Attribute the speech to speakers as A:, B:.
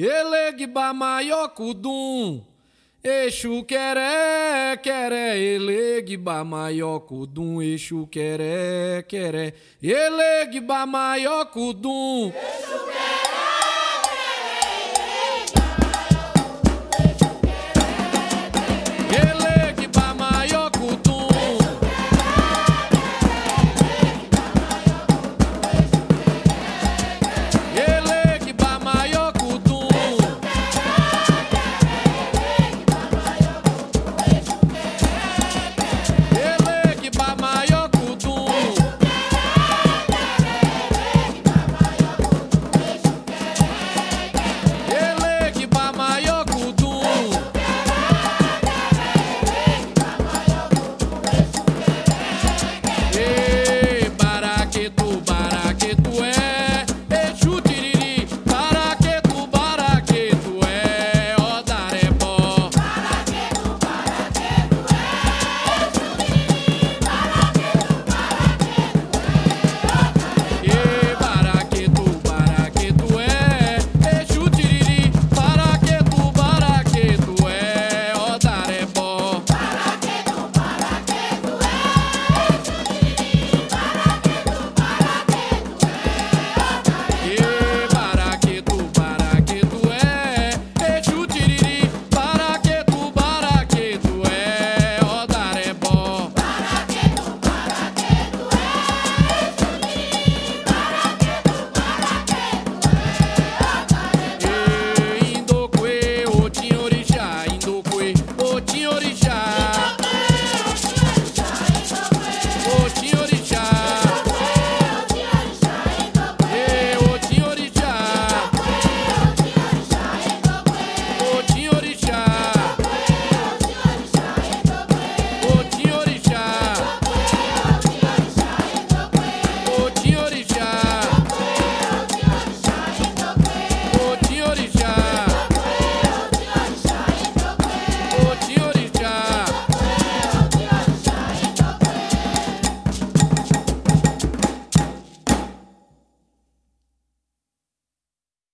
A: Elegba é maior kudum, Exu queré, queré, elegba é maior kudum, Exu queré, queré, elegba é maior kudum. Exu.